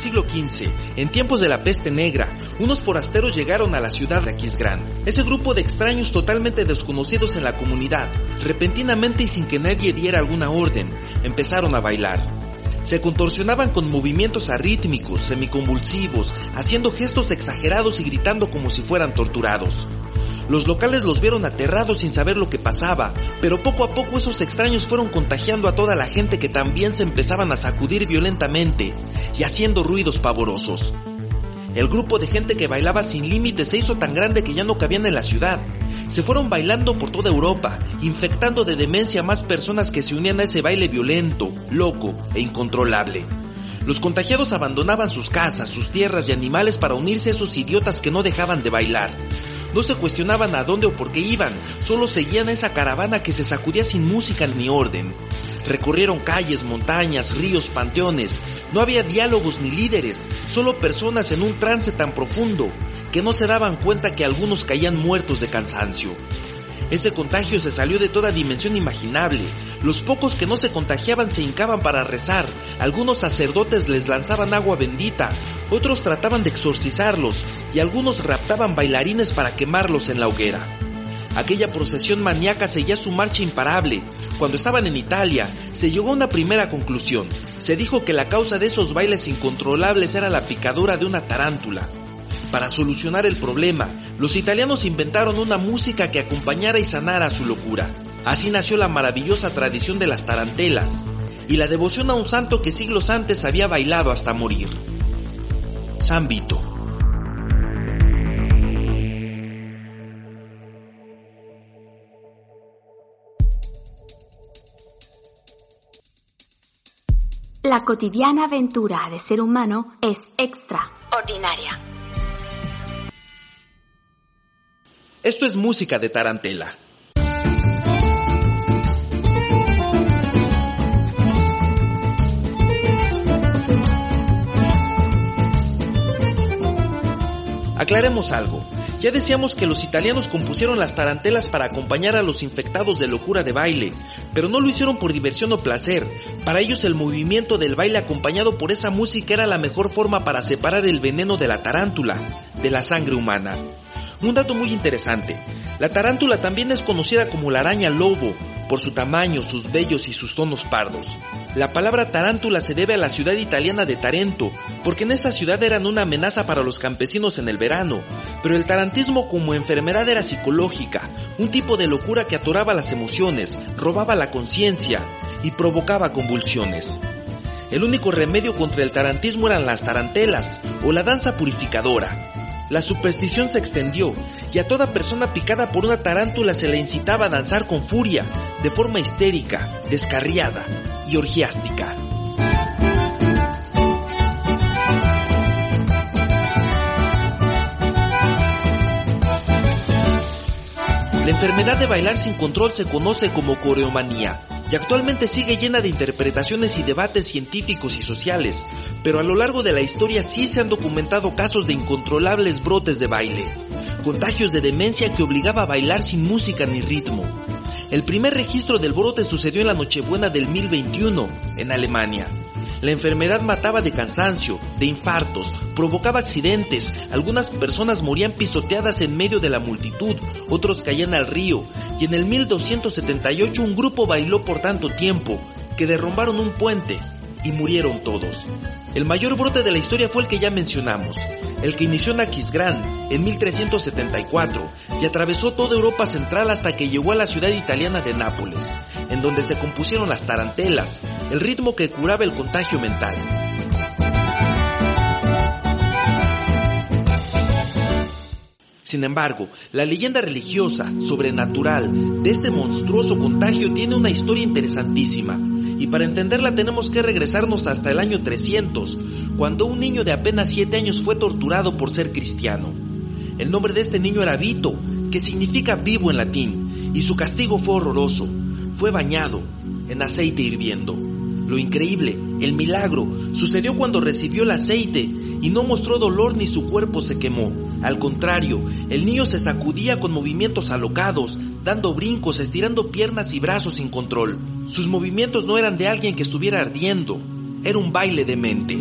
siglo XV, en tiempos de la peste negra, unos forasteros llegaron a la ciudad de Aquisgrán. Ese grupo de extraños totalmente desconocidos en la comunidad, repentinamente y sin que nadie diera alguna orden, empezaron a bailar. Se contorsionaban con movimientos arrítmicos, semiconvulsivos, haciendo gestos exagerados y gritando como si fueran torturados. Los locales los vieron aterrados sin saber lo que pasaba, pero poco a poco esos extraños fueron contagiando a toda la gente que también se empezaban a sacudir violentamente y haciendo ruidos pavorosos. El grupo de gente que bailaba sin límites se hizo tan grande que ya no cabían en la ciudad. Se fueron bailando por toda Europa, infectando de demencia a más personas que se unían a ese baile violento, loco e incontrolable. Los contagiados abandonaban sus casas, sus tierras y animales para unirse a esos idiotas que no dejaban de bailar. No se cuestionaban a dónde o por qué iban, solo seguían esa caravana que se sacudía sin música ni orden. Recorrieron calles, montañas, ríos, panteones. No había diálogos ni líderes, solo personas en un trance tan profundo que no se daban cuenta que algunos caían muertos de cansancio. Ese contagio se salió de toda dimensión imaginable. Los pocos que no se contagiaban se hincaban para rezar, algunos sacerdotes les lanzaban agua bendita, otros trataban de exorcizarlos y algunos raptaban bailarines para quemarlos en la hoguera. Aquella procesión maníaca seguía su marcha imparable. Cuando estaban en Italia, se llegó a una primera conclusión. Se dijo que la causa de esos bailes incontrolables era la picadura de una tarántula. Para solucionar el problema, los italianos inventaron una música que acompañara y sanara su locura. Así nació la maravillosa tradición de las tarantelas y la devoción a un santo que siglos antes había bailado hasta morir. San Vito. La cotidiana aventura de ser humano es extraordinaria. Esto es música de tarantela. Aclaremos algo. Ya decíamos que los italianos compusieron las tarantelas para acompañar a los infectados de locura de baile, pero no lo hicieron por diversión o placer. Para ellos el movimiento del baile acompañado por esa música era la mejor forma para separar el veneno de la tarántula, de la sangre humana. Un dato muy interesante, la tarántula también es conocida como la araña lobo, por su tamaño, sus vellos y sus tonos pardos. La palabra tarántula se debe a la ciudad italiana de Tarento, porque en esa ciudad eran una amenaza para los campesinos en el verano, pero el tarantismo como enfermedad era psicológica, un tipo de locura que atoraba las emociones, robaba la conciencia y provocaba convulsiones. El único remedio contra el tarantismo eran las tarantelas o la danza purificadora, la superstición se extendió y a toda persona picada por una tarántula se le incitaba a danzar con furia, de forma histérica, descarriada y orgiástica. La enfermedad de bailar sin control se conoce como coreomanía y actualmente sigue llena de interpretaciones y debates científicos y sociales, pero a lo largo de la historia sí se han documentado casos de incontrolables brotes de baile, contagios de demencia que obligaba a bailar sin música ni ritmo. El primer registro del brote sucedió en la Nochebuena del 1021, en Alemania. La enfermedad mataba de cansancio, de infartos, provocaba accidentes, algunas personas morían pisoteadas en medio de la multitud, otros caían al río, y en el 1278 un grupo bailó por tanto tiempo que derrumbaron un puente y murieron todos. El mayor brote de la historia fue el que ya mencionamos, el que inició Aquisgrán en 1374 y atravesó toda Europa central hasta que llegó a la ciudad italiana de Nápoles, en donde se compusieron las tarantelas, el ritmo que curaba el contagio mental. Sin embargo, la leyenda religiosa, sobrenatural, de este monstruoso contagio tiene una historia interesantísima, y para entenderla tenemos que regresarnos hasta el año 300, cuando un niño de apenas 7 años fue torturado por ser cristiano. El nombre de este niño era Vito, que significa vivo en latín, y su castigo fue horroroso. Fue bañado en aceite hirviendo. Lo increíble, el milagro, sucedió cuando recibió el aceite y no mostró dolor ni su cuerpo se quemó. Al contrario, el niño se sacudía con movimientos alocados, dando brincos, estirando piernas y brazos sin control. Sus movimientos no eran de alguien que estuviera ardiendo, era un baile de mente.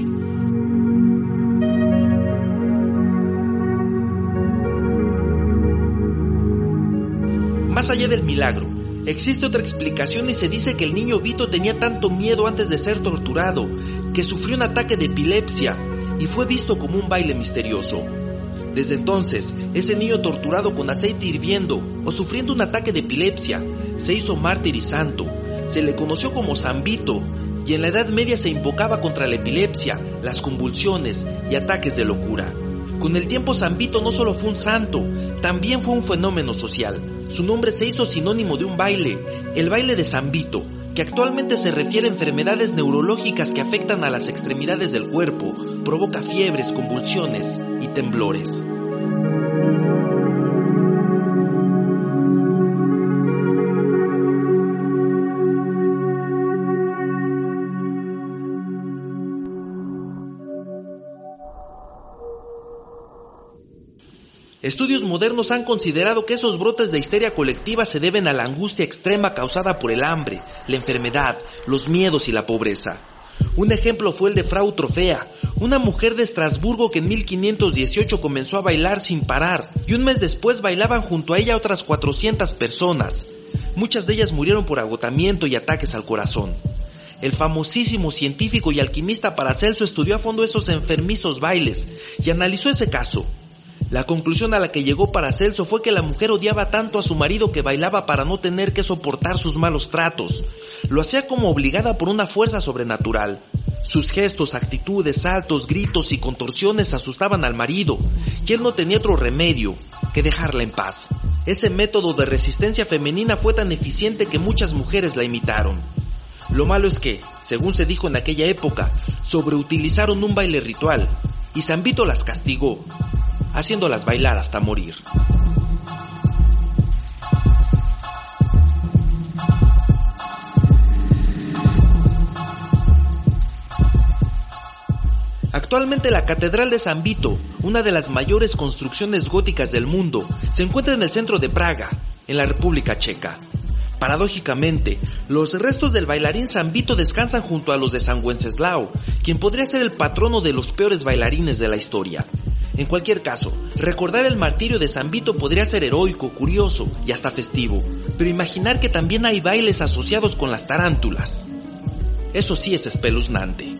Más allá del milagro, existe otra explicación y se dice que el niño Vito tenía tanto miedo antes de ser torturado que sufrió un ataque de epilepsia y fue visto como un baile misterioso. Desde entonces, ese niño torturado con aceite hirviendo o sufriendo un ataque de epilepsia se hizo mártir y santo se le conoció como San Vito y en la Edad Media se invocaba contra la epilepsia, las convulsiones y ataques de locura. Con el tiempo San Vito no solo fue un santo, también fue un fenómeno social. Su nombre se hizo sinónimo de un baile, el baile de San Vito, que actualmente se refiere a enfermedades neurológicas que afectan a las extremidades del cuerpo, provoca fiebres, convulsiones y temblores. Estudios modernos han considerado que esos brotes de histeria colectiva se deben a la angustia extrema causada por el hambre, la enfermedad, los miedos y la pobreza. Un ejemplo fue el de Frau Trofea, una mujer de Estrasburgo que en 1518 comenzó a bailar sin parar y un mes después bailaban junto a ella otras 400 personas. Muchas de ellas murieron por agotamiento y ataques al corazón. El famosísimo científico y alquimista Paracelso estudió a fondo esos enfermizos bailes y analizó ese caso. La conclusión a la que llegó Paracelso fue que la mujer odiaba tanto a su marido que bailaba para no tener que soportar sus malos tratos. Lo hacía como obligada por una fuerza sobrenatural. Sus gestos, actitudes, saltos, gritos y contorsiones asustaban al marido, y él no tenía otro remedio que dejarla en paz. Ese método de resistencia femenina fue tan eficiente que muchas mujeres la imitaron. Lo malo es que, según se dijo en aquella época, sobreutilizaron un baile ritual, y San Vito las castigó, haciéndolas bailar hasta morir. Actualmente la Catedral de San Vito, una de las mayores construcciones góticas del mundo, se encuentra en el centro de Praga, en la República Checa. Paradójicamente, los restos del bailarín San Vito descansan junto a los de San Wenceslao, quien podría ser el patrono de los peores bailarines de la historia. En cualquier caso, recordar el martirio de San Vito podría ser heroico, curioso y hasta festivo, pero imaginar que también hay bailes asociados con las tarántulas. Eso sí es espeluznante.